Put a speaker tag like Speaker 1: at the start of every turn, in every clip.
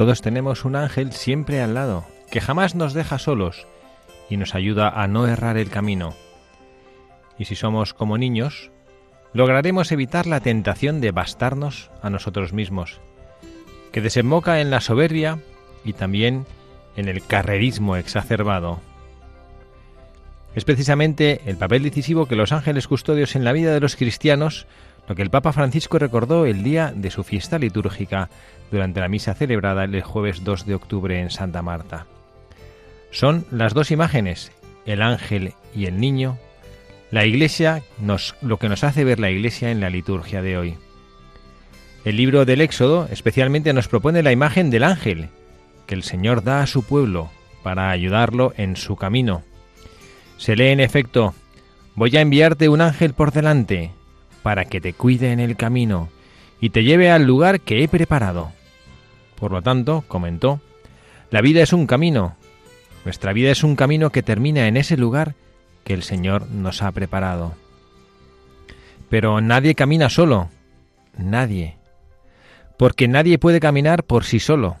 Speaker 1: Todos tenemos un ángel siempre al lado, que jamás nos deja solos y nos ayuda a no errar el camino. Y si somos como niños, lograremos evitar la tentación de bastarnos a nosotros mismos, que desemboca en la soberbia y también en el carrerismo exacerbado. Es precisamente el papel decisivo que los ángeles custodios en la vida de los cristianos lo que el Papa Francisco recordó el día de su fiesta litúrgica durante la misa celebrada el jueves 2 de octubre en Santa Marta. Son las dos imágenes, el ángel y el niño, la iglesia nos, lo que nos hace ver la iglesia en la liturgia de hoy. El libro del Éxodo especialmente nos propone la imagen del ángel que el Señor da a su pueblo para ayudarlo en su camino. Se lee en efecto, voy a enviarte un ángel por delante, para que te cuide en el camino y te lleve al lugar que he preparado. Por lo tanto, comentó, la vida es un camino. Nuestra vida es un camino que termina en ese lugar que el Señor nos ha preparado. Pero nadie camina solo, nadie, porque nadie puede caminar por sí solo.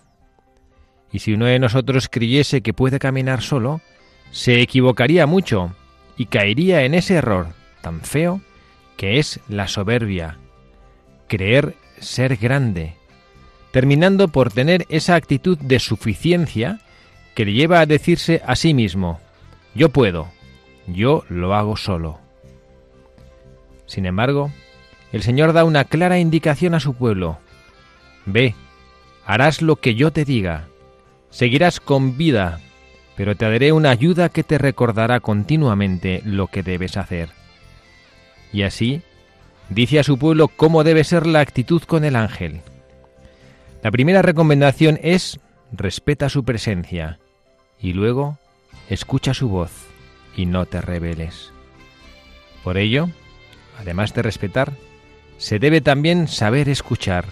Speaker 1: Y si uno de nosotros creyese que puede caminar solo, se equivocaría mucho y caería en ese error tan feo que es la soberbia, creer ser grande, terminando por tener esa actitud de suficiencia que le lleva a decirse a sí mismo, yo puedo, yo lo hago solo. Sin embargo, el Señor da una clara indicación a su pueblo, ve, harás lo que yo te diga, seguirás con vida, pero te daré una ayuda que te recordará continuamente lo que debes hacer y así dice a su pueblo cómo debe ser la actitud con el ángel. La primera recomendación es respeta su presencia y luego escucha su voz y no te rebeles. Por ello, además de respetar, se debe también saber escuchar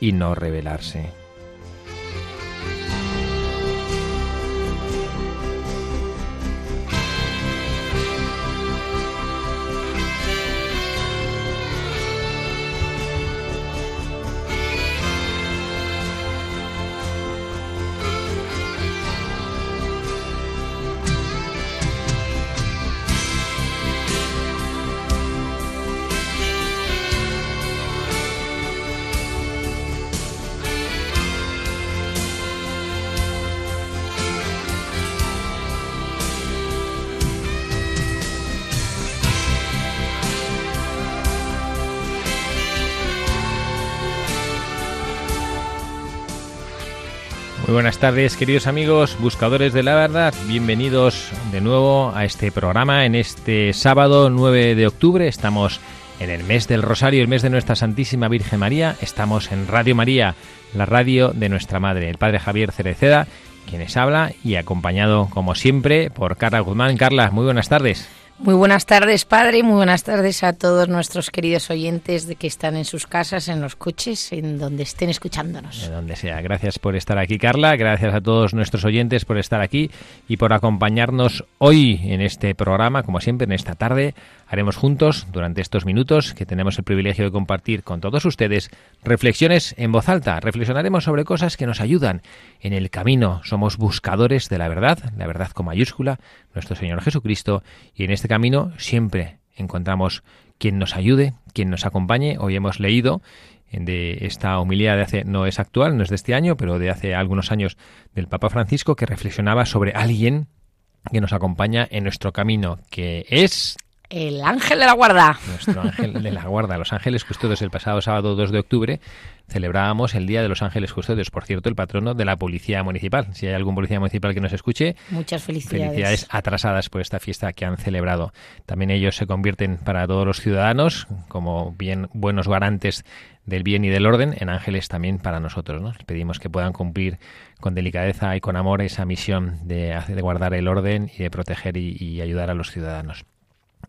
Speaker 1: y no rebelarse. Buenas tardes, queridos amigos, buscadores de la verdad. Bienvenidos de nuevo a este programa en este sábado 9 de octubre. Estamos en el mes del Rosario, el mes de nuestra Santísima Virgen María. Estamos en Radio María, la radio de nuestra Madre, el Padre Javier Cereceda, quienes habla y acompañado, como siempre, por Carla Guzmán. Carla, muy buenas tardes.
Speaker 2: Muy buenas tardes, padre. Muy buenas tardes a todos nuestros queridos oyentes de que están en sus casas, en los coches, en donde estén escuchándonos.
Speaker 1: De donde sea. Gracias por estar aquí, Carla. Gracias a todos nuestros oyentes por estar aquí y por acompañarnos hoy en este programa, como siempre, en esta tarde, Haremos juntos, durante estos minutos que tenemos el privilegio de compartir con todos ustedes, reflexiones en voz alta. Reflexionaremos sobre cosas que nos ayudan en el camino. Somos buscadores de la verdad, la verdad con mayúscula, nuestro Señor Jesucristo, y en este camino siempre encontramos quien nos ayude, quien nos acompañe. Hoy hemos leído de esta homilía de hace, no es actual, no es de este año, pero de hace algunos años del Papa Francisco, que reflexionaba sobre alguien que nos acompaña en nuestro camino, que es
Speaker 2: el ángel de la guarda.
Speaker 1: Nuestro ángel de la guarda, los ángeles custodios. El pasado sábado 2 de octubre celebrábamos el Día de los Ángeles Custodios, por cierto, el patrono de la Policía Municipal. Si hay algún policía municipal que nos escuche,
Speaker 2: muchas felicidades.
Speaker 1: Felicidades atrasadas por esta fiesta que han celebrado. También ellos se convierten para todos los ciudadanos como bien buenos garantes del bien y del orden, en ángeles también para nosotros. ¿no? Les pedimos que puedan cumplir con delicadeza y con amor esa misión de, de guardar el orden y de proteger y ayudar a los ciudadanos.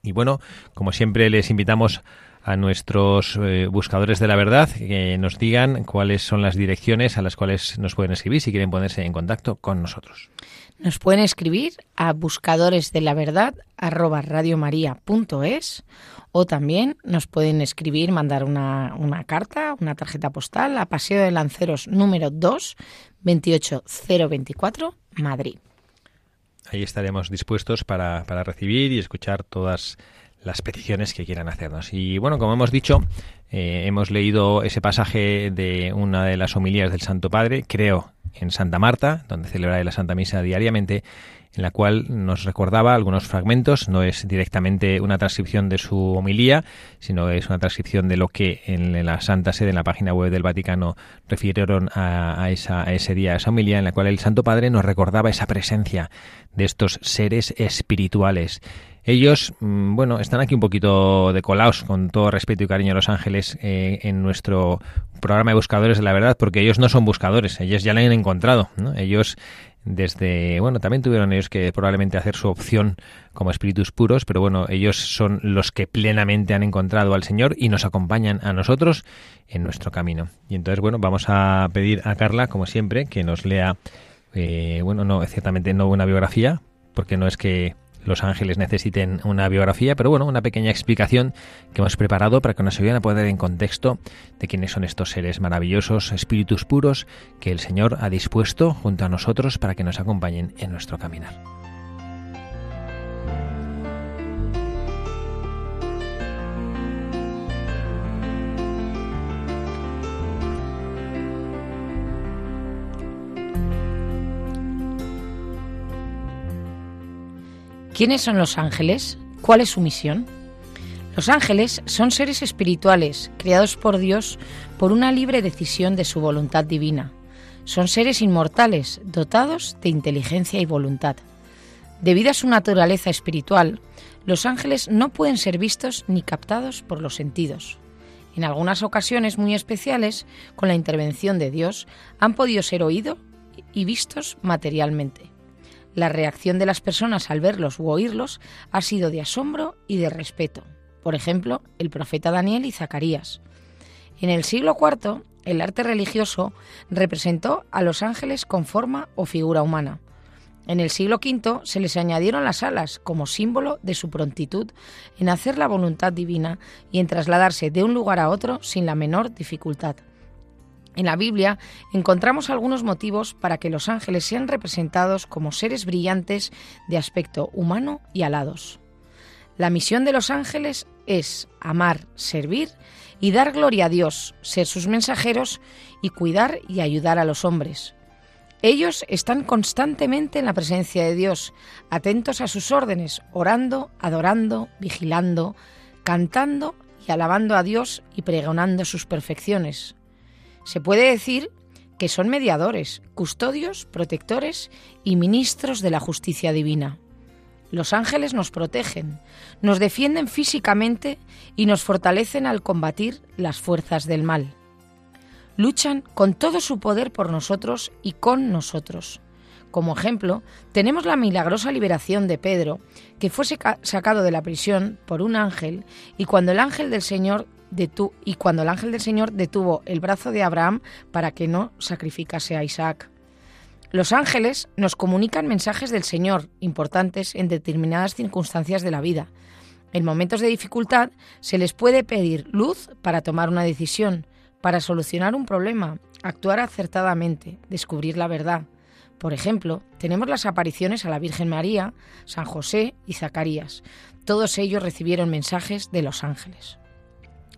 Speaker 1: Y bueno, como siempre les invitamos a nuestros eh, buscadores de la verdad que nos digan cuáles son las direcciones a las cuales nos pueden escribir si quieren ponerse en contacto con nosotros.
Speaker 2: Nos pueden escribir a buscadores de la verdad radiomaria.es o también nos pueden escribir, mandar una, una, carta, una tarjeta postal a Paseo de Lanceros número 2, 28024, Madrid.
Speaker 1: Ahí estaremos dispuestos para, para recibir y escuchar todas las peticiones que quieran hacernos. Y bueno, como hemos dicho, eh, hemos leído ese pasaje de una de las homilías del Santo Padre, creo, en Santa Marta, donde celebra la Santa Misa diariamente, en la cual nos recordaba algunos fragmentos. No es directamente una transcripción de su homilía, sino es una transcripción de lo que en la Santa Sede, en la página web del Vaticano, refirieron a, esa, ese día, a esa homilía, en la cual el Santo Padre nos recordaba esa presencia de estos seres espirituales. Ellos, mm, bueno, están aquí un poquito decolados, con todo respeto y cariño a los ángeles, eh, en nuestro programa de buscadores de la verdad, porque ellos no son buscadores, ellos ya la han encontrado. ¿no? Ellos desde, bueno, también tuvieron ellos que probablemente hacer su opción como espíritus puros, pero bueno, ellos son los que plenamente han encontrado al Señor y nos acompañan a nosotros en nuestro camino. Y entonces, bueno, vamos a pedir a Carla, como siempre, que nos lea, eh, bueno, no, ciertamente no una biografía, porque no es que los ángeles necesiten una biografía, pero bueno, una pequeña explicación que hemos preparado para que nos ayuden a poner en contexto de quiénes son estos seres maravillosos, espíritus puros, que el Señor ha dispuesto junto a nosotros para que nos acompañen en nuestro caminar.
Speaker 2: ¿Quiénes son los ángeles? ¿Cuál es su misión? Los ángeles son seres espirituales creados por Dios por una libre decisión de su voluntad divina. Son seres inmortales, dotados de inteligencia y voluntad. Debido a su naturaleza espiritual, los ángeles no pueden ser vistos ni captados por los sentidos. En algunas ocasiones muy especiales, con la intervención de Dios, han podido ser oídos y vistos materialmente. La reacción de las personas al verlos u oírlos ha sido de asombro y de respeto. Por ejemplo, el profeta Daniel y Zacarías. En el siglo IV, el arte religioso representó a los ángeles con forma o figura humana. En el siglo V se les añadieron las alas como símbolo de su prontitud en hacer la voluntad divina y en trasladarse de un lugar a otro sin la menor dificultad. En la Biblia encontramos algunos motivos para que los ángeles sean representados como seres brillantes de aspecto humano y alados. La misión de los ángeles es amar, servir y dar gloria a Dios, ser sus mensajeros y cuidar y ayudar a los hombres. Ellos están constantemente en la presencia de Dios, atentos a sus órdenes, orando, adorando, vigilando, cantando y alabando a Dios y pregonando sus perfecciones, se puede decir que son mediadores, custodios, protectores y ministros de la justicia divina. Los ángeles nos protegen, nos defienden físicamente y nos fortalecen al combatir las fuerzas del mal. Luchan con todo su poder por nosotros y con nosotros. Como ejemplo, tenemos la milagrosa liberación de Pedro, que fue sacado de la prisión por un ángel y cuando el ángel del Señor y cuando el ángel del Señor detuvo el brazo de Abraham para que no sacrificase a Isaac. Los ángeles nos comunican mensajes del Señor importantes en determinadas circunstancias de la vida. En momentos de dificultad se les puede pedir luz para tomar una decisión, para solucionar un problema, actuar acertadamente, descubrir la verdad. Por ejemplo, tenemos las apariciones a la Virgen María, San José y Zacarías. Todos ellos recibieron mensajes de los ángeles.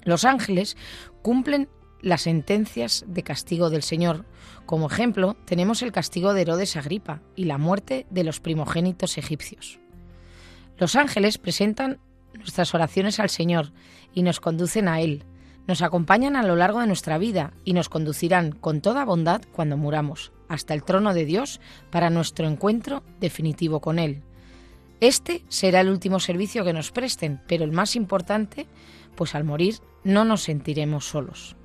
Speaker 2: Los ángeles cumplen las sentencias de castigo del Señor. Como ejemplo, tenemos el castigo de Herodes Agripa y la muerte de los primogénitos egipcios. Los ángeles presentan nuestras oraciones al Señor y nos conducen a Él. Nos acompañan a lo largo de nuestra vida y nos conducirán con toda bondad cuando muramos, hasta el trono de Dios para nuestro encuentro definitivo con Él. Este será el último servicio que nos presten, pero el más importante, pues al morir no nos sentiremos solos.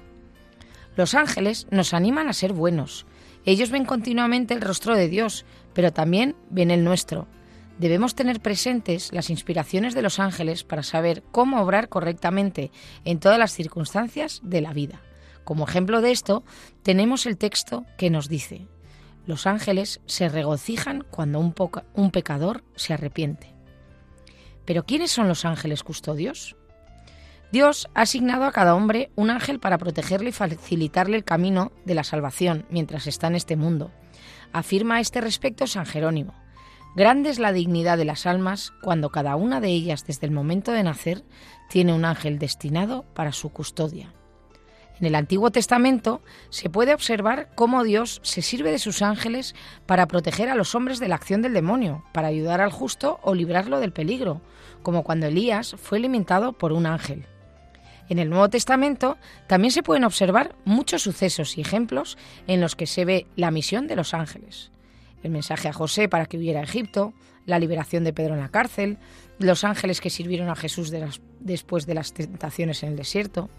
Speaker 2: Los ángeles nos animan a ser buenos. Ellos ven continuamente el rostro de Dios, pero también ven el nuestro. Debemos tener presentes las inspiraciones de los ángeles para saber cómo obrar correctamente en todas las circunstancias de la vida. Como ejemplo de esto, tenemos el texto que nos dice, los ángeles se regocijan cuando un, un pecador se arrepiente. Pero ¿quiénes son los ángeles custodios? Dios ha asignado a cada hombre un ángel para protegerle y facilitarle el camino de la salvación mientras está en este mundo. Afirma a este respecto San Jerónimo. Grande es la dignidad de las almas cuando cada una de ellas desde el momento de nacer tiene un ángel destinado para su custodia. En el Antiguo Testamento se puede observar cómo Dios se sirve de sus ángeles para proteger a los hombres de la acción del demonio, para ayudar al justo o librarlo del peligro, como cuando Elías fue alimentado por un ángel. En el Nuevo Testamento también se pueden observar muchos sucesos y ejemplos en los que se ve la misión de los ángeles. El mensaje a José para que huyera a Egipto, la liberación de Pedro en la cárcel, los ángeles que sirvieron a Jesús después de las tentaciones en el desierto.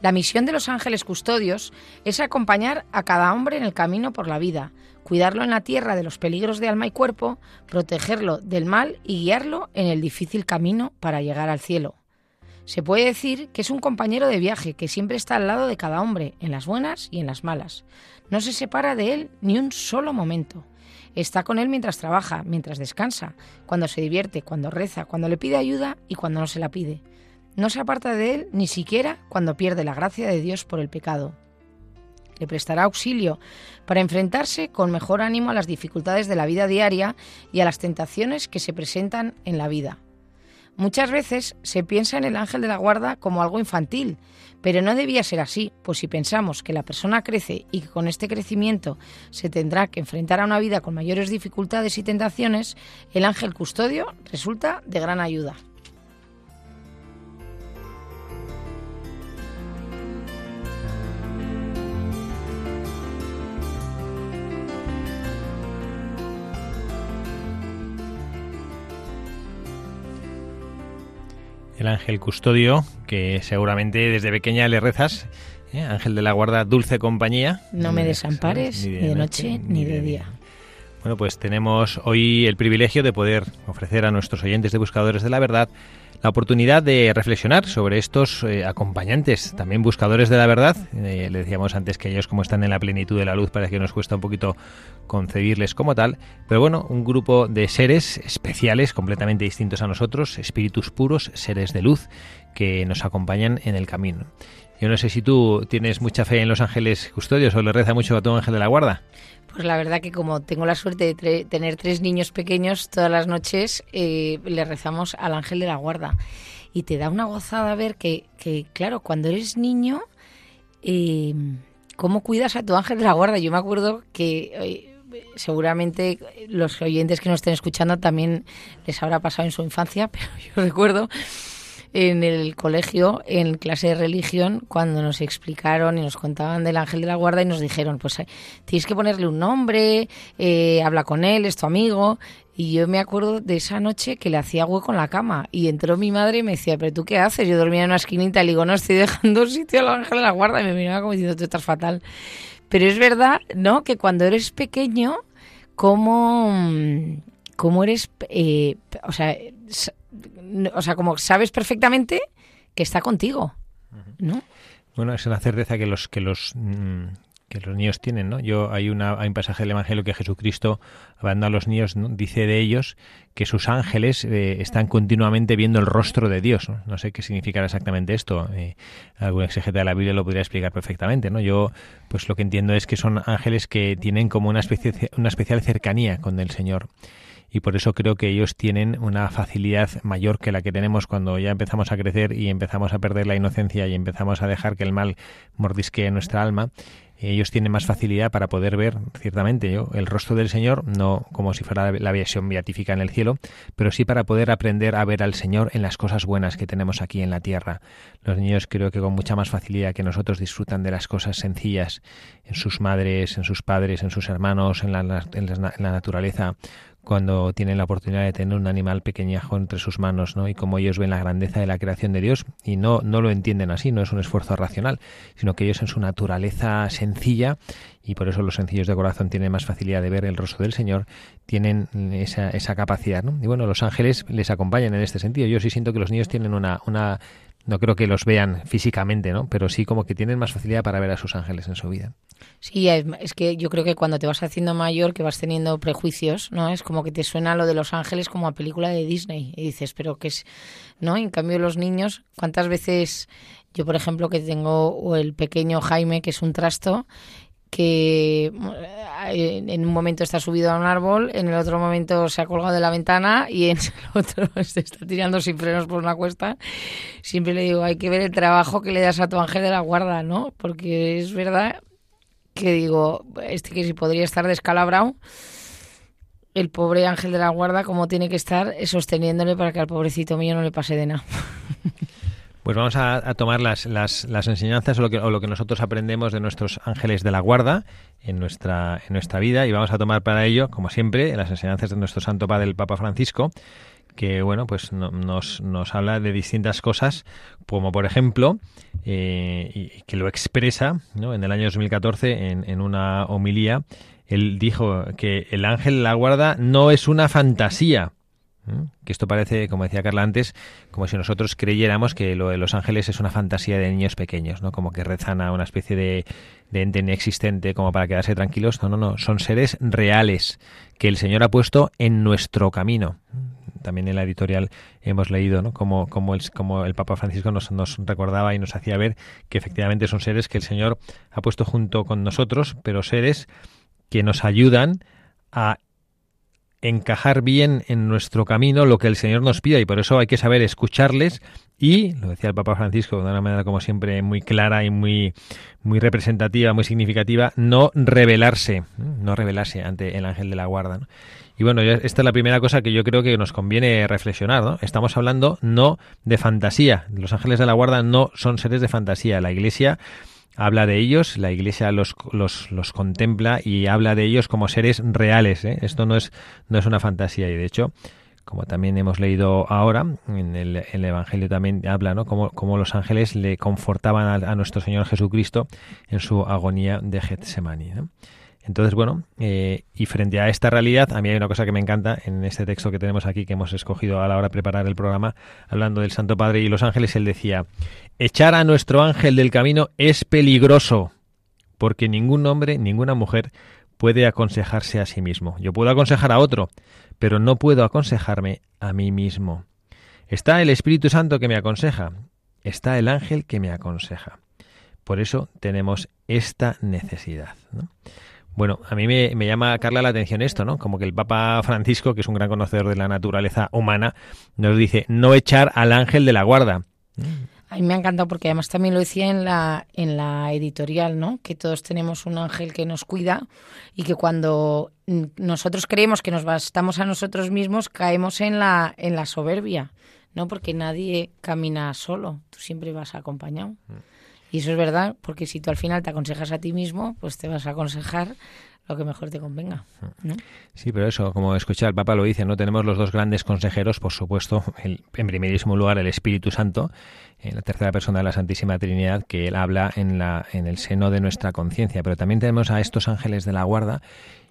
Speaker 2: La misión de los ángeles custodios es acompañar a cada hombre en el camino por la vida, cuidarlo en la tierra de los peligros de alma y cuerpo, protegerlo del mal y guiarlo en el difícil camino para llegar al cielo. Se puede decir que es un compañero de viaje que siempre está al lado de cada hombre, en las buenas y en las malas. No se separa de él ni un solo momento. Está con él mientras trabaja, mientras descansa, cuando se divierte, cuando reza, cuando le pide ayuda y cuando no se la pide. No se aparta de él ni siquiera cuando pierde la gracia de Dios por el pecado. Le prestará auxilio para enfrentarse con mejor ánimo a las dificultades de la vida diaria y a las tentaciones que se presentan en la vida. Muchas veces se piensa en el ángel de la guarda como algo infantil, pero no debía ser así, pues si pensamos que la persona crece y que con este crecimiento se tendrá que enfrentar a una vida con mayores dificultades y tentaciones, el ángel custodio resulta de gran ayuda.
Speaker 1: El ángel custodio, que seguramente desde pequeña le rezas, ¿eh? ángel de la guarda, dulce compañía.
Speaker 2: No me desampares ni de, noche, ni de día.
Speaker 1: Bueno, pues tenemos hoy el privilegio de poder ofrecer a nuestros oyentes de Buscadores de la Verdad la oportunidad de reflexionar sobre estos eh, acompañantes, también buscadores de la verdad. Eh, le decíamos antes que ellos como están en la plenitud de la luz parece que nos cuesta un poquito concebirles como tal, pero bueno, un grupo de seres especiales, completamente distintos a nosotros, espíritus puros, seres de luz, que nos acompañan en el camino. Yo no sé si tú tienes mucha fe en los ángeles custodios o le reza mucho a tu ángel de la guarda.
Speaker 2: Pues la verdad que como tengo la suerte de tener tres niños pequeños, todas las noches eh, le rezamos al ángel de la guarda. Y te da una gozada ver que, que claro, cuando eres niño, eh, ¿cómo cuidas a tu ángel de la guarda? Yo me acuerdo que... Eh, seguramente los oyentes que nos estén escuchando también les habrá pasado en su infancia, pero yo recuerdo en el colegio, en clase de religión, cuando nos explicaron y nos contaban del ángel de la guarda y nos dijeron, pues eh, tienes que ponerle un nombre, eh, habla con él, es tu amigo. Y yo me acuerdo de esa noche que le hacía hueco en la cama y entró mi madre y me decía, pero tú qué haces? Yo dormía en una esquinita y le digo, no, estoy dejando sitio al ángel de la guarda y me miraba como diciendo, tú estás fatal. Pero es verdad, ¿no? Que cuando eres pequeño, como cómo eres, eh, o sea, o sea, como sabes perfectamente que está contigo, ¿no?
Speaker 1: Bueno, es una certeza que los que los mm, que los niños tienen, ¿no? Yo hay una hay un pasaje del Evangelio que Jesucristo hablando a los niños dice de ellos que sus ángeles eh, están continuamente viendo el rostro de Dios. No, sé qué significará exactamente esto. Eh, algún exegeta de la Biblia lo podría explicar perfectamente, ¿no? Yo pues lo que entiendo es que son ángeles que tienen como una especie una especial cercanía con el Señor y por eso creo que ellos tienen una facilidad mayor que la que tenemos cuando ya empezamos a crecer y empezamos a perder la inocencia y empezamos a dejar que el mal mordisquee nuestra alma ellos tienen más facilidad para poder ver ciertamente yo, el rostro del Señor, no como si fuera la visión beatífica en el cielo, pero sí para poder aprender a ver al Señor en las cosas buenas que tenemos aquí en la tierra. Los niños creo que con mucha más facilidad que nosotros disfrutan de las cosas sencillas en sus madres, en sus padres, en sus hermanos, en la, en la naturaleza, cuando tienen la oportunidad de tener un animal pequeñajo entre sus manos, ¿no? Y como ellos ven la grandeza de la creación de Dios y no, no lo entienden así, no es un esfuerzo racional, sino que ellos en su naturaleza sencilla y por eso los sencillos de corazón tienen más facilidad de ver el rostro del Señor, tienen esa, esa capacidad, ¿no? Y bueno, los ángeles les acompañan en este sentido. Yo sí siento que los niños tienen una, una no creo que los vean físicamente, ¿no? Pero sí como que tienen más facilidad para ver a sus ángeles en su vida.
Speaker 2: Sí, es, que yo creo que cuando te vas haciendo mayor, que vas teniendo prejuicios, ¿no? Es como que te suena lo de los ángeles como a película de Disney y dices, pero que es, ¿no? En cambio los niños, ¿cuántas veces yo, por ejemplo, que tengo el pequeño Jaime, que es un trasto, que eh, en un momento está subido a un árbol, en el otro momento se ha colgado de la ventana y en el otro se está tirando sin frenos por una cuesta. Siempre le digo, hay que ver el trabajo que le das a tu ángel de la guarda, ¿no? Porque es verdad que digo, este que si podría estar descalabrado, el pobre ángel de la guarda como tiene que estar sosteniéndole para que al pobrecito mío no le pase de nada.
Speaker 1: Pues vamos a, tomar las, las, enseñanzas o lo, que, o lo que nosotros aprendemos de nuestros ángeles de la guarda en nuestra, en nuestra vida y vamos a tomar para ello, como siempre, las enseñanzas de nuestro Santo Padre, el Papa Francisco, que bueno, pues nos, nos habla de distintas cosas, como por ejemplo, eh, y que lo expresa ¿no? en el año 2014 en, en una homilía, él dijo que el ángel de la guarda no es una fantasía, que esto parece, como decía Carla antes, como si nosotros creyéramos que lo de los ángeles es una fantasía de niños pequeños, ¿no? Como que rezan a una especie de, de ente inexistente como para quedarse tranquilos. No, no, no. Son seres reales que el Señor ha puesto en nuestro camino. También en la editorial hemos leído ¿no? como, como, el, como el Papa Francisco nos, nos recordaba y nos hacía ver que efectivamente son seres que el Señor ha puesto junto con nosotros, pero seres que nos ayudan a encajar bien en nuestro camino lo que el Señor nos pida y por eso hay que saber escucharles y, lo decía el Papa Francisco de una manera como siempre muy clara y muy, muy representativa, muy significativa, no rebelarse, no ante el ángel de la guarda. Y bueno, esta es la primera cosa que yo creo que nos conviene reflexionar. ¿no? Estamos hablando no de fantasía. Los ángeles de la guarda no son seres de fantasía. La Iglesia habla de ellos, la Iglesia los, los, contempla y habla de ellos como seres reales. ¿eh? Esto no es, no es una fantasía y de hecho, como también hemos leído ahora, en el, Evangelio también habla, ¿no? Como, los ángeles le confortaban a, nuestro Señor Jesucristo en su agonía de Getsemaní. Entonces, bueno, eh, y frente a esta realidad, a mí hay una cosa que me encanta en este texto que tenemos aquí, que hemos escogido a la hora de preparar el programa, hablando del Santo Padre y los ángeles, él decía, echar a nuestro ángel del camino es peligroso, porque ningún hombre, ninguna mujer puede aconsejarse a sí mismo. Yo puedo aconsejar a otro, pero no puedo aconsejarme a mí mismo. Está el Espíritu Santo que me aconseja, está el ángel que me aconseja. Por eso tenemos esta necesidad. ¿no? Bueno, a mí me, llama, Carla, la atención esto, ¿no? Como que el Papa Francisco, que es un gran conocedor de la naturaleza humana, nos dice no echar al ángel de la guarda.
Speaker 2: A mí me ha encantado porque además también lo decía en la, en la editorial, ¿no? Que todos tenemos un ángel que nos cuida y que cuando nosotros creemos que nos bastamos a nosotros mismos, caemos en la, en la soberbia, ¿no? Porque nadie camina solo, tú siempre vas acompañado. Mm. Y eso es verdad, porque si tú al final te aconsejas a ti mismo, pues te vas a aconsejar lo que mejor te convenga.
Speaker 1: Sí, pero eso, como escuchar el Papa lo dice, no tenemos los dos grandes consejeros, por supuesto, el, en primerísimo lugar el Espíritu Santo, en la tercera persona de la Santísima Trinidad, que él habla en, la, en el seno de nuestra conciencia, pero también tenemos a estos ángeles de la guarda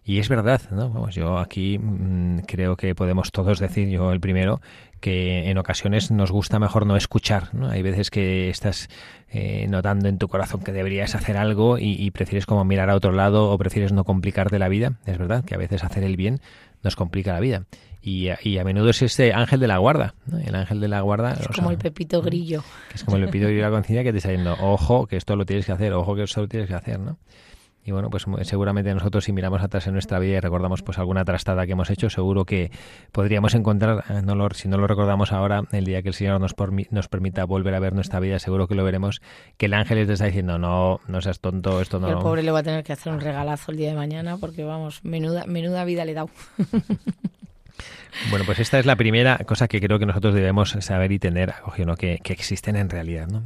Speaker 1: y es verdad, ¿no? Vamos, yo aquí mm, creo que podemos todos decir, yo el primero, que en ocasiones nos gusta mejor no escuchar, ¿no? Hay veces que estás eh, notando en tu corazón que deberías hacer algo y, prefieres como mirar a otro lado o prefieres no complicarte la vida. Es verdad que a veces hacer el bien nos complica la vida. Y, a menudo es este ángel de la guarda, el ángel de la guarda.
Speaker 2: Es como el pepito grillo.
Speaker 1: es como el pepito grillo de la conciencia que te está diciendo, ojo, que esto lo tienes que hacer, ojo, que esto lo tienes que hacer, ¿no? Y bueno, pues seguramente nosotros si miramos atrás en nuestra vida y recordamos pues alguna trastada que hemos hecho, seguro que podríamos encontrar, eh, no lo, si no lo recordamos ahora, el día que el Señor nos, nos permita volver a ver nuestra vida, seguro que lo veremos, que el ángel te está diciendo, no, no seas tonto, esto no...
Speaker 2: El pobre le va a tener que hacer un regalazo el día de mañana porque vamos, menuda, menuda vida le he dado.
Speaker 1: Bueno, pues esta es la primera cosa que creo que nosotros debemos saber y tener acogido, que, existen en realidad. ¿no?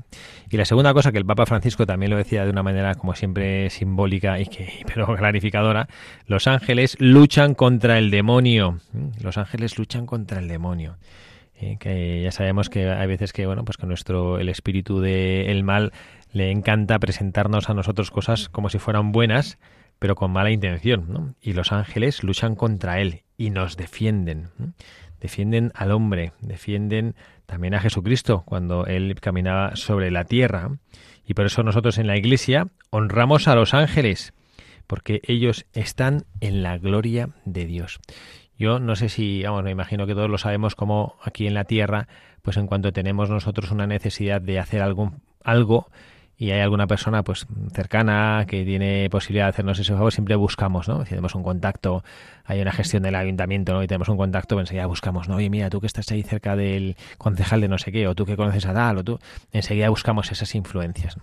Speaker 1: Y la segunda cosa que el Papa Francisco también lo decía de una manera como siempre simbólica y que pero clarificadora, los ángeles luchan contra el demonio. Los ángeles luchan contra el demonio. Eh, que ya sabemos que hay veces que bueno pues que nuestro el espíritu del mal le encanta presentarnos a nosotros cosas como si fueran buenas pero con mala intención ¿no? y los ángeles luchan contra él y nos defienden. Defienden al hombre, defienden también a Jesucristo cuando él caminaba sobre la tierra. Y por eso nosotros en la iglesia honramos a los ángeles, porque ellos están en la gloria de Dios. Yo no sé si, vamos, me imagino que todos lo sabemos como aquí en la tierra, pues en cuanto tenemos nosotros una necesidad de hacer algo, algo y hay alguna persona pues cercana que tiene posibilidad de hacernos ese favor, siempre buscamos, ¿no? Si tenemos un contacto, hay una gestión del ayuntamiento, ¿no? Y tenemos un contacto, pues enseguida buscamos, ¿no? Oye, mira, tú que estás ahí cerca del concejal de no sé qué, o tú que conoces a tal, o tú, enseguida buscamos esas influencias.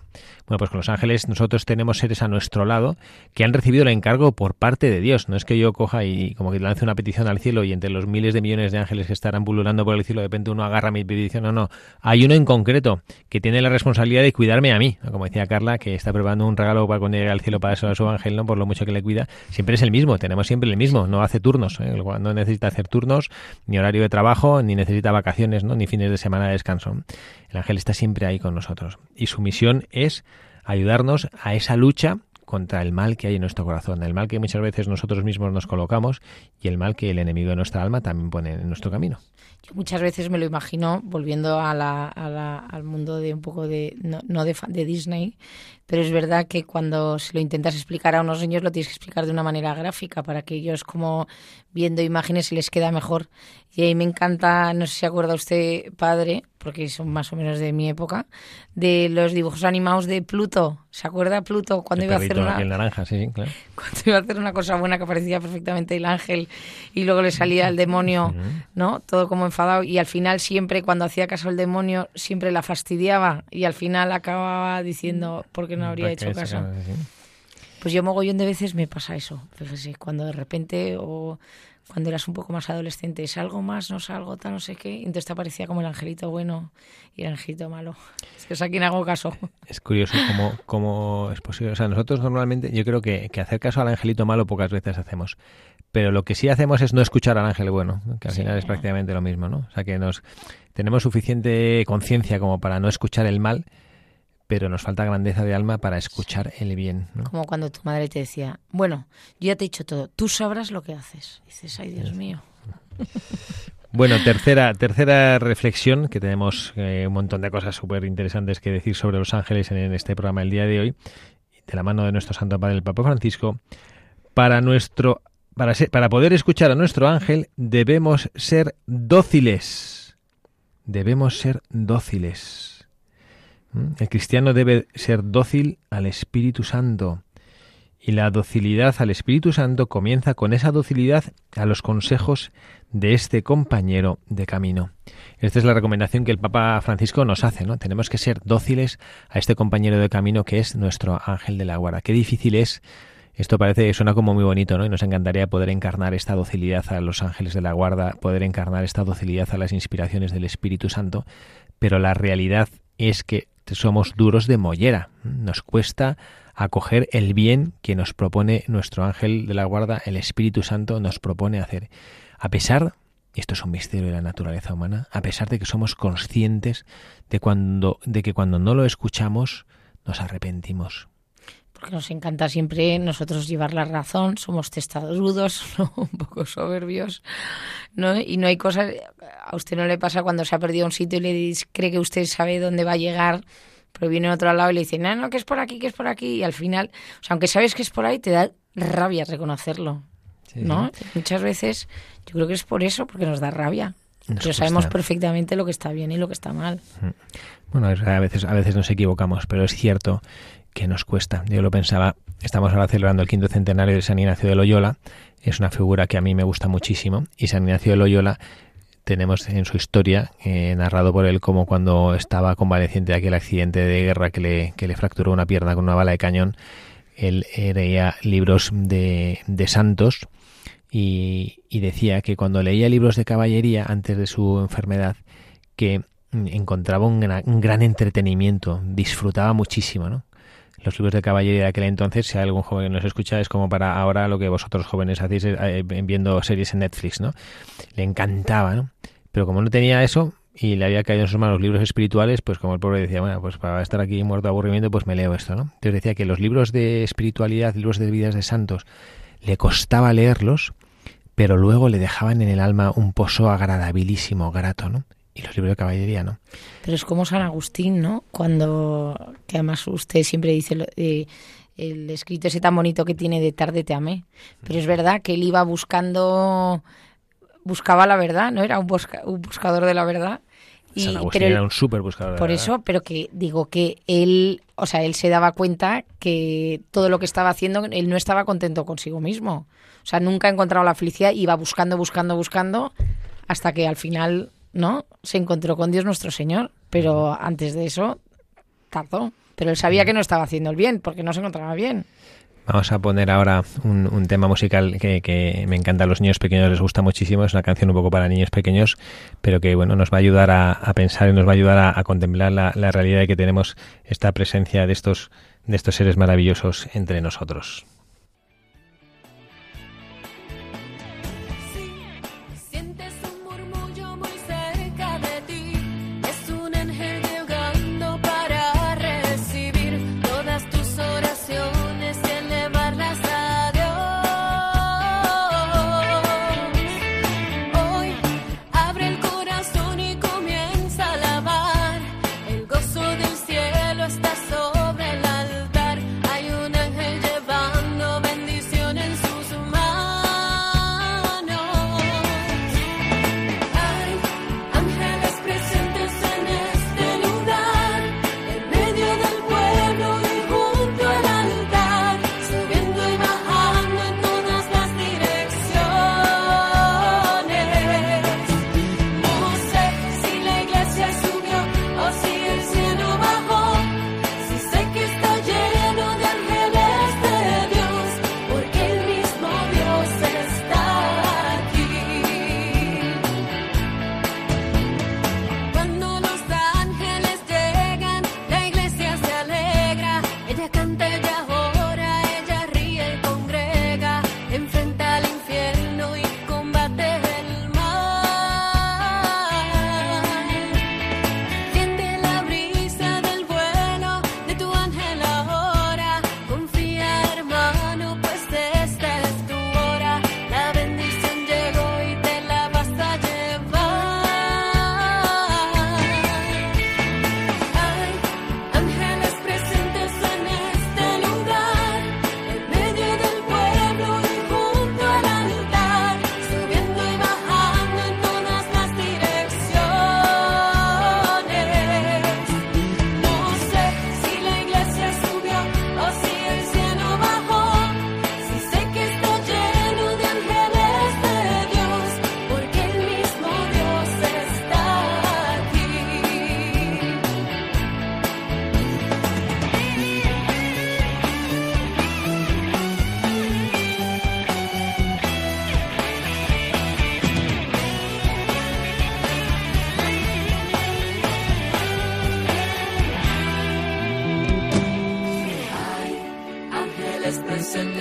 Speaker 1: Bueno, pues con los ángeles nosotros tenemos seres a nuestro lado que han recibido el encargo por parte de Dios. No es que yo coja y como que lance una petición al cielo y entre los miles de millones de ángeles que estarán pululando por el cielo de repente uno agarra mi petición. No, no. Hay uno en concreto que tiene la responsabilidad de cuidarme a mí como decía Carla, que está preparando un regalo para cuando llegue al cielo para eso a su ángel, ¿no? por lo mucho que le cuida, siempre es el mismo, tenemos siempre el mismo, no hace turnos, ¿eh? no necesita hacer turnos, ni horario de trabajo, ni necesita vacaciones, ni fines de semana de descanso. El ángel está siempre ahí con nosotros y su misión es ayudarnos a esa lucha contra el mal que hay en nuestro corazón, el mal que muchas veces nosotros mismos nos colocamos y el mal que el enemigo de nuestra alma también pone en nuestro camino.
Speaker 2: Yo muchas veces me lo imagino volviendo a la, al mundo de un poco de, no, no de, de, Disney, pero es verdad que cuando se lo intentas explicar a unos niños lo tienes que explicar de una manera gráfica para que ellos como viendo imágenes se les queda mejor. Y ahí me encanta, no sé si acuerda usted, padre, porque son más o menos de mi época, de los dibujos animados de Pluto. ¿Se acuerda Pluto cuando iba a hacer una
Speaker 1: naranja, sí, claro.
Speaker 2: cuando iba a hacer una cosa buena que parecía perfectamente el ángel y luego le salía el demonio, ¿no? Todo como enfadado y al final siempre cuando hacía caso el demonio siempre la fastidiaba y al final acababa diciendo por qué no habría hecho caso. Pues yo mogollón de veces me pasa eso, fíjese, cuando de repente o cuando eras un poco más adolescente, algo más, no salgo, tal, no sé qué, entonces te aparecía como el angelito bueno y el angelito malo. Es a quien hago caso.
Speaker 1: Es curioso cómo, cómo es posible. O sea, nosotros normalmente, yo creo que, que, hacer caso al angelito malo pocas veces hacemos. Pero lo que sí hacemos es no escuchar al ángel bueno, que al final es prácticamente lo mismo, ¿no? O sea, que nos tenemos suficiente conciencia como para no escuchar el mal pero nos falta grandeza de alma para escuchar el bien.
Speaker 2: Como cuando tu madre te decía, bueno, yo ya te he dicho todo, tú sabrás lo que haces. dices, ay Dios mío.
Speaker 1: Bueno, tercera, tercera reflexión, que tenemos eh, un montón de cosas súper interesantes que decir sobre los ángeles en, este programa el día de hoy, de la mano de nuestro Santo Padre el Papa Francisco. Para, nuestro, para, para poder escuchar a nuestro ángel debemos ser dóciles. Debemos ser dóciles. ¿Mm? El cristiano debe ser dócil al Espíritu Santo. Y la docilidad al Espíritu Santo comienza con esa docilidad a los consejos de este compañero de camino. Esta es la recomendación que el Papa Francisco nos hace, ¿no? Tenemos que ser dóciles a este compañero de camino que es nuestro ángel de la guarda. Qué difícil es. Esto parece, suena como muy bonito, ¿no? Y nos encantaría poder encarnar esta docilidad a los ángeles de la guarda, poder encarnar esta docilidad a las inspiraciones del Espíritu Santo, pero la realidad es que somos duros de mollera. Nos cuesta acoger el bien que nos propone nuestro ángel de la guarda, el Espíritu Santo nos propone hacer. A pesar, esto es un misterio de la naturaleza humana, a pesar de que somos conscientes de, cuando, de que cuando no lo escuchamos nos arrepentimos
Speaker 2: porque nos encanta siempre nosotros llevar la razón, somos testarudos, un poco soberbios, ¿no? Y no hay cosas, a usted no le pasa cuando se ha perdido un sitio y le dice, cree que usted sabe dónde va a llegar, pero viene a otro lado y le dice, no, no, que es por aquí, que es por aquí, y al final, o sea, aunque sabes que es por ahí, te da rabia reconocerlo, ¿no? Muchas veces yo creo que es por eso, porque nos da rabia. pero sabemos perfectamente lo que está bien y lo que está mal.
Speaker 1: Bueno, a veces, a veces nos equivocamos, pero es cierto que nos cuesta. Yo lo pensaba
Speaker 3: estamos ahora celebrando el quinto centenario de San Ignacio de Loyola. Es una figura que a mí me gusta muchísimo. Y San Ignacio de Loyola tenemos en su historia, eh, narrado por él como cuando estaba convaleciente de aquel accidente de guerra que le, que le fracturó una pierna con una bala de cañón, él leía libros de, de santos y, y, decía que cuando leía libros de caballería antes de su enfermedad, que encontraba un gran, un gran entretenimiento, disfrutaba muchísimo, ¿no? Los libros de caballería de aquel entonces, si hay algún joven que nos escucha, es como para ahora lo que vosotros jóvenes hacéis eh, viendo series en Netflix, ¿no? Le encantaba, ¿no? Pero como no tenía eso y le había caído en sus manos libros espirituales, pues como el pobre decía, bueno, pues para estar aquí muerto de aburrimiento, pues me leo esto, ¿no? Entonces decía que los libros de espiritualidad, libros de vidas de santos, le costaba leerlos, pero luego le dejaban en el alma un pozo agradabilísimo, grato, ¿no? Y los libros de caballería, ¿no?
Speaker 2: Pero es como San Agustín, ¿no? Cuando, que además usted siempre dice eh, el escrito ese tan bonito que tiene de tarde te amé. Pero es verdad que él iba buscando, buscaba la verdad, ¿no? Era un, un buscador de la verdad.
Speaker 3: Y, San Agustín era un súper buscador.
Speaker 2: Por eso, pero que digo que él, o sea, él se daba cuenta que todo lo que estaba haciendo, él no estaba contento consigo mismo. O sea, nunca ha encontrado la felicidad, iba buscando, buscando, buscando, hasta que al final ¿no? Se encontró con Dios nuestro Señor, pero antes de eso tardó. Pero él sabía que no estaba haciendo el bien, porque no se encontraba bien.
Speaker 3: Vamos a poner ahora un, un tema musical que, que, me encanta a los niños pequeños, les gusta muchísimo, es una canción un poco para niños pequeños, pero que bueno, nos va a ayudar a, a pensar y nos va a ayudar a, a contemplar la, la, realidad de que tenemos esta presencia de estos, de estos seres maravillosos entre nosotros.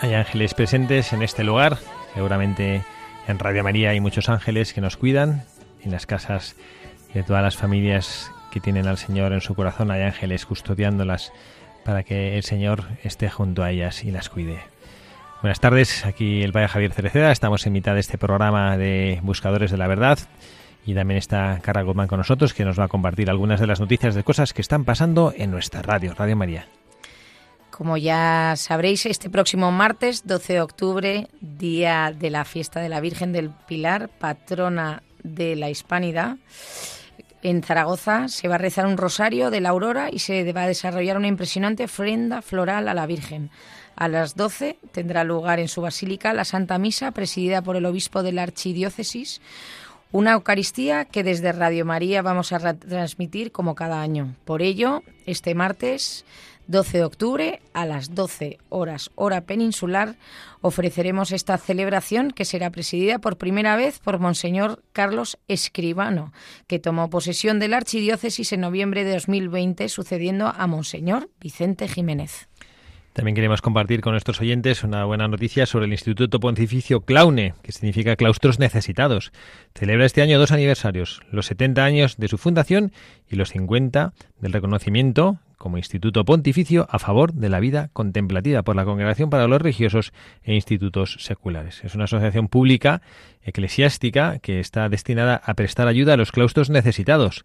Speaker 3: Hay ángeles presentes en este lugar
Speaker 1: Seguramente en Radio María hay muchos ángeles que nos cuidan, en las casas de todas las familias que tienen al Señor en su corazón hay ángeles custodiándolas para que el Señor esté junto a ellas y las cuide. Buenas tardes, aquí el Padre Javier Cereceda, estamos en mitad de este programa de Buscadores de la Verdad y también está Carla Guzmán con nosotros que nos va a compartir algunas de las noticias de cosas que están pasando en nuestra radio, Radio María.
Speaker 2: Como ya sabréis, este próximo martes 12 de octubre, día de la fiesta de la Virgen del Pilar, patrona de la Hispanidad, en Zaragoza se va a rezar un rosario de la aurora y se va a desarrollar una impresionante ofrenda floral a la Virgen. A las 12 tendrá lugar en su basílica la Santa Misa, presidida por el obispo de la Archidiócesis, una Eucaristía que desde Radio María vamos a transmitir como cada año. Por ello, este martes 12 de octubre a las 12 horas hora peninsular ofreceremos esta celebración que será presidida por primera vez por Monseñor Carlos Escribano, que tomó posesión de la archidiócesis en noviembre de 2020 sucediendo a Monseñor Vicente Jiménez.
Speaker 1: También queremos compartir con nuestros oyentes una buena noticia sobre el Instituto Pontificio Claune, que significa Claustros Necesitados. Celebra este año dos aniversarios, los 70 años de su fundación y los 50 del reconocimiento como Instituto Pontificio a favor de la vida contemplativa por la Congregación para los Religiosos e Institutos Seculares. Es una asociación pública eclesiástica que está destinada a prestar ayuda a los claustros necesitados,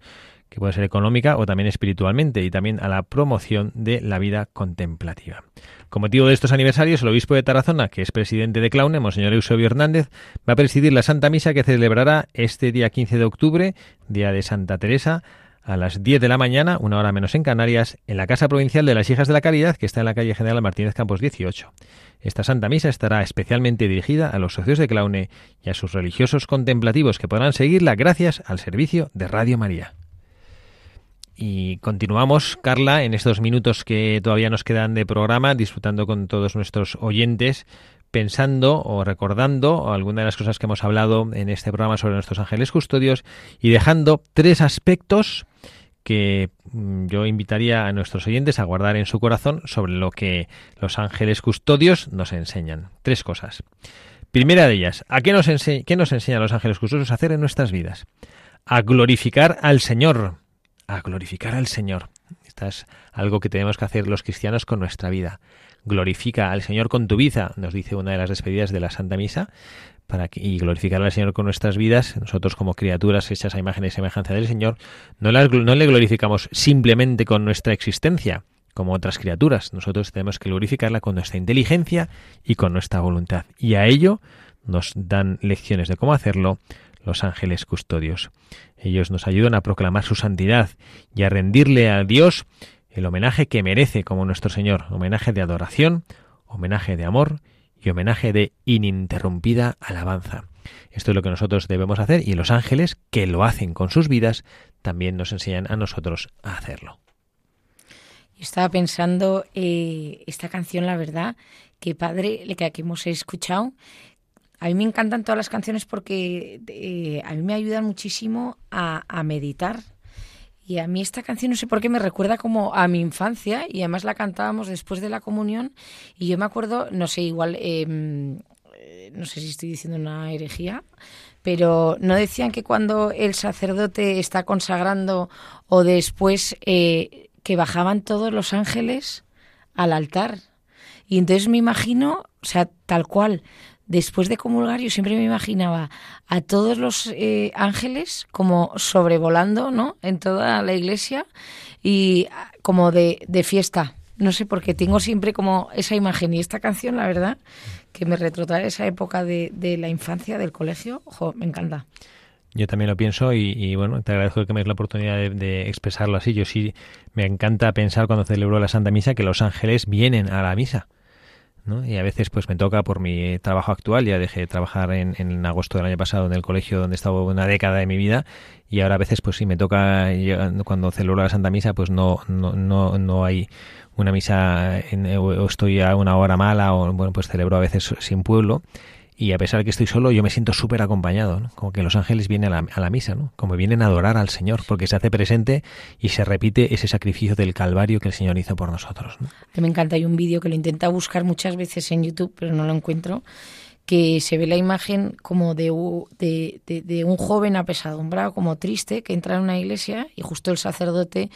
Speaker 1: que puede ser económica o también espiritualmente, y también a la promoción de la vida contemplativa. Con motivo de estos aniversarios, el obispo de Tarazona, que es presidente de Claune, Monseñor Eusebio Hernández, va a presidir la Santa Misa que celebrará este día 15 de octubre, día de Santa Teresa, a las 10 de la mañana, una hora menos en Canarias, en la Casa Provincial de las Hijas de la Caridad, que está en la calle General Martínez Campos 18. Esta Santa Misa estará especialmente dirigida a los socios de Claune y a sus religiosos contemplativos que podrán seguirla gracias al servicio de Radio María. Y continuamos, Carla, en estos minutos que todavía nos quedan de programa, disfrutando con todos nuestros oyentes, pensando o recordando algunas de las cosas que hemos hablado en este programa sobre nuestros ángeles custodios y dejando tres aspectos que mm, yo invitaría a nuestros oyentes a guardar en su corazón sobre lo que los ángeles custodios nos enseñan. Tres cosas. Primera de ellas, ¿a qué nos, qué nos enseñan los ángeles custodios a hacer en nuestras vidas? A glorificar al Señor. A glorificar al Señor. Esto es algo que tenemos que hacer los cristianos con nuestra vida glorifica al Señor con tu vida, nos dice una de las despedidas de la Santa Misa, para que, y glorificar al Señor con nuestras vidas, nosotros como criaturas hechas a imagen y semejanza del Señor, no, no le glorificamos simplemente con nuestra existencia, como otras criaturas. Nosotros tenemos que glorificarla con nuestra inteligencia y con nuestra voluntad. Y a ello nos dan lecciones de cómo hacerlo los ángeles custodios. Ellos nos ayudan a proclamar su santidad y a rendirle a Dios el homenaje que merece como nuestro Señor, homenaje de adoración, homenaje de amor y homenaje de ininterrumpida alabanza. Esto es lo que nosotros debemos hacer y los ángeles que lo hacen con sus vidas también nos enseñan a nosotros a hacerlo.
Speaker 2: Estaba pensando eh, esta canción, la verdad, que padre, que que hemos escuchado, a mí me encantan todas las canciones porque eh, a mí me ayudan muchísimo a, meditar y a mí esta canción no sé por qué me recuerda como a mi infancia y además la cantábamos después de la comunión y yo me acuerdo, no sé, igual, em, eh, no sé si estoy diciendo una herejía, pero no decían que cuando el sacerdote está consagrando o después eh, que bajaban todos los ángeles al altar. Y entonces me imagino, o sea, tal cual, después de comulgar yo siempre me imaginaba a todos los eh, ángeles como sobrevolando, ¿no? En toda la iglesia y ah, como de, fiesta. No sé, porque tengo siempre como esa imagen y esta canción, la verdad, que me retrotrae esa época de, la infancia, del colegio, ojo, me encanta.
Speaker 1: Yo también lo pienso y, bueno, te agradezco que me des la oportunidad de, de, expresarlo así. Yo sí me encanta pensar cuando celebro la Santa Misa que los ángeles vienen a la misa. Y a veces pues me toca por mi trabajo actual, ya dejé de trabajar en, en agosto del año pasado en el colegio donde he estado una década de mi vida y ahora a veces pues sí me toca cuando celebro la Santa Misa pues no no no, no hay una misa o estoy a una hora mala o bueno pues celebro a veces sin pueblo y a pesar de que estoy solo, yo me siento súper acompañado, como que los ángeles vienen a la, misa, ¿no? como vienen a adorar al Señor, porque se hace presente y se repite ese sacrificio del Calvario que el Señor hizo por nosotros. ¿no?
Speaker 2: me encanta, hay un vídeo que lo intenta buscar muchas veces en YouTube, pero no lo encuentro, que se ve la imagen como de, de, un joven apesadumbrado, como triste, que entra en una iglesia y justo el sacerdote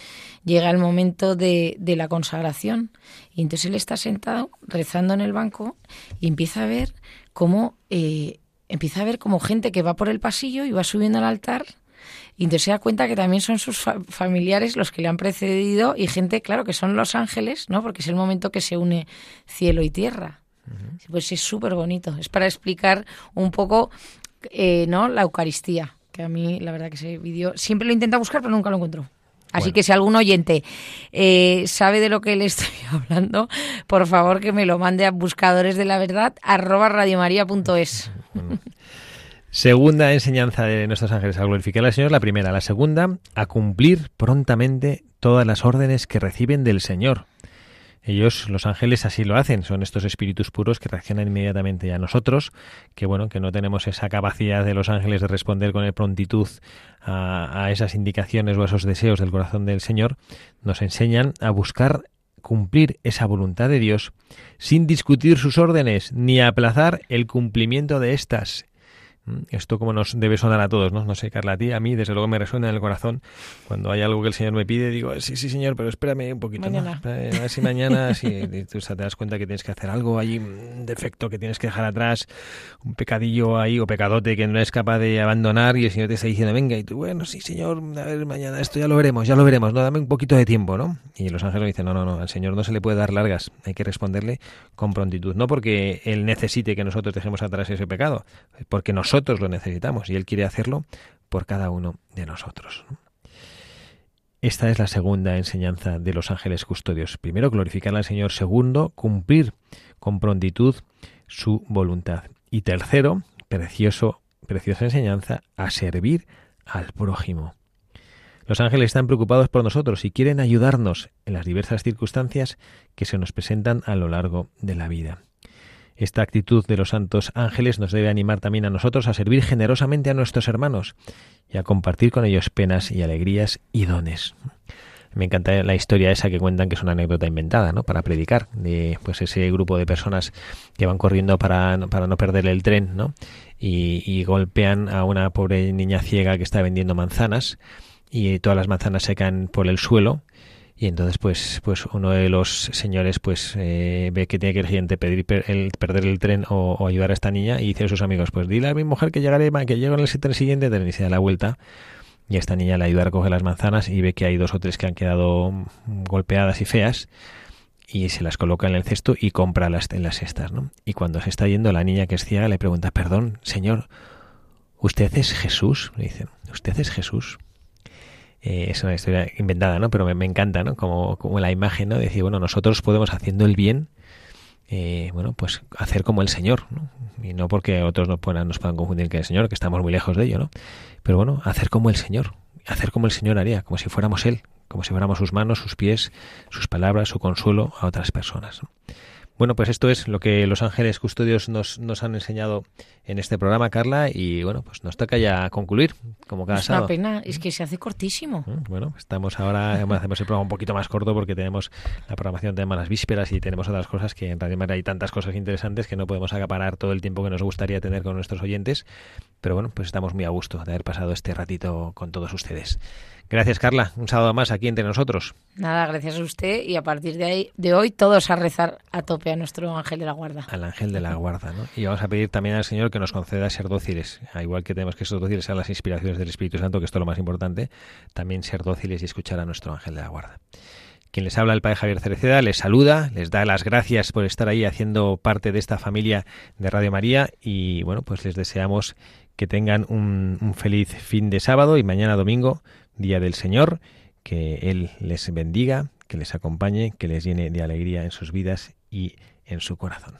Speaker 2: llega al momento de, la consagración. Y entonces él está sentado rezando en el banco y empieza a ver cómo, eh, empieza a ver como gente que va por el pasillo y va subiendo al altar y entonces se da cuenta que también son sus familiares los que le han precedido y gente, claro, que son los ángeles, ¿no? Porque es el momento que se une cielo y tierra. Pues es súper bonito. Es para explicar un poco, eh, ¿no? La Eucaristía. Que a mí, la verdad, que ese vídeo siempre lo intenta buscar, pero nunca lo encuentro. Así que si algún oyente eh, sabe de lo que le estoy hablando, por favor que me lo mande a buscadores de la verdad arroba radiomaria.es.
Speaker 1: Segunda enseñanza de nuestros ángeles a glorificar al Señor. La primera. La segunda, a cumplir prontamente todas las órdenes que reciben del Señor. Ellos, los ángeles, así lo hacen. Son estos espíritus puros que reaccionan inmediatamente a nosotros, que bueno, que no tenemos esa capacidad de los ángeles de responder con prontitud a, a esas indicaciones o a esos deseos del corazón del Señor. Nos enseñan a buscar cumplir esa voluntad de Dios sin discutir sus órdenes ni aplazar el cumplimiento de éstas esto como nos debe sonar a todos, ¿no? No sé, Carla, a ti, a mí, desde luego me resuena en el corazón. Cuando hay algo que el Señor me pide, digo, sí, sí, Señor, pero espérame un poquito.
Speaker 2: Mañana.
Speaker 1: A ver si mañana, si tú te das cuenta que tienes que hacer algo, hay un defecto que tienes que dejar atrás, un pecadillo ahí o pecadote que no es capaz de abandonar y el Señor te está diciendo, venga, y tú, bueno, sí, Señor, a ver, mañana esto ya lo veremos, ya lo veremos, no, dame un poquito de tiempo, ¿no? Y los ángeles dicen, no, no, no, al Señor no se le puede dar largas, hay que responderle con prontitud, no porque Él necesite que nosotros dejemos atrás ese pecado, porque nosotros lo necesitamos y Él quiere hacerlo por cada uno de nosotros. Esta es la segunda enseñanza de los ángeles custodios. Primero, glorificar al Señor. Segundo, cumplir con prontitud su voluntad. Y tercero, precioso, preciosa enseñanza, a servir al prójimo. Los ángeles están preocupados por nosotros y quieren ayudarnos en las diversas circunstancias que se nos presentan a lo largo de la vida. Esta actitud de los santos ángeles nos debe animar también a nosotros a servir generosamente a nuestros hermanos y a compartir con ellos penas y alegrías y dones. Me encanta la historia esa que cuentan que es una anécdota inventada, ¿no? Para predicar de pues ese grupo de personas que van corriendo para, para no perder el tren, ¿no? Y, y golpean a una pobre niña ciega que está vendiendo manzanas y todas las manzanas se caen por el suelo y entonces pues pues uno de los señores pues eh, ve que tiene que el pedir el, perder el tren o, ayudar a esta niña y dice a sus amigos pues dile a mi mujer que llegaré que llego en el tren siguiente tren y se da la vuelta y esta niña le ayuda a recoger las manzanas y ve que hay dos o tres que han quedado golpeadas y feas y se las coloca en el cesto y compra las, en las cestas, ¿no? Y cuando se está yendo, la niña que es ciega le pregunta, perdón, señor, ¿usted es Jesús? Le dicen, ¿usted es Jesús? Eh, es una historia inventada, ¿no? Pero me, encanta, ¿no? Como, como, la imagen, ¿no? De decir, bueno, nosotros podemos haciendo el bien, eh, bueno, pues hacer como el Señor. Y no porque otros nos puedan, nos puedan confundir que el Señor, que estamos muy lejos de ello, ¿no? Pero bueno, hacer como el Señor, hacer como el Señor haría, como si fuéramos Él, como si fuéramos sus manos, sus pies, sus palabras, su consuelo a otras personas. Bueno, pues esto es lo que los ángeles custodios nos, nos han enseñado en este programa, Carla, y bueno, pues nos toca ya concluir, como cada
Speaker 2: es
Speaker 1: sábado.
Speaker 2: una pena, es que se hace cortísimo.
Speaker 1: Mm, bueno, estamos ahora, hacemos el programa un poquito más corto porque tenemos la programación, de las vísperas y tenemos otras cosas que en Radio María hay tantas cosas interesantes que no podemos acaparar todo el tiempo que nos gustaría tener con nuestros oyentes, pero bueno, pues estamos muy a gusto de haber pasado este ratito con todos ustedes. Gracias, Carla. Un sábado más aquí entre nosotros.
Speaker 2: Nada, gracias a usted y a partir de ahí, de hoy, todos a rezar a tope a nuestro ángel de la guarda.
Speaker 1: Al ángel de la guarda, ¿no? Y vamos a pedir también al Señor que nos conceda ser dóciles, igual que tenemos que ser dóciles a las inspiraciones del Espíritu Santo, que esto es lo más importante, también ser dóciles y escuchar a nuestro ángel de la guarda. Quien les habla, el Padre Javier Cereceda, les saluda, les da las gracias por estar ahí haciendo parte de esta familia de Radio María y bueno, pues les deseamos que tengan un, un feliz fin de sábado y mañana domingo, Día del Señor, que Él les bendiga, que les acompañe, que les llene de alegría en sus vidas y en su corazón.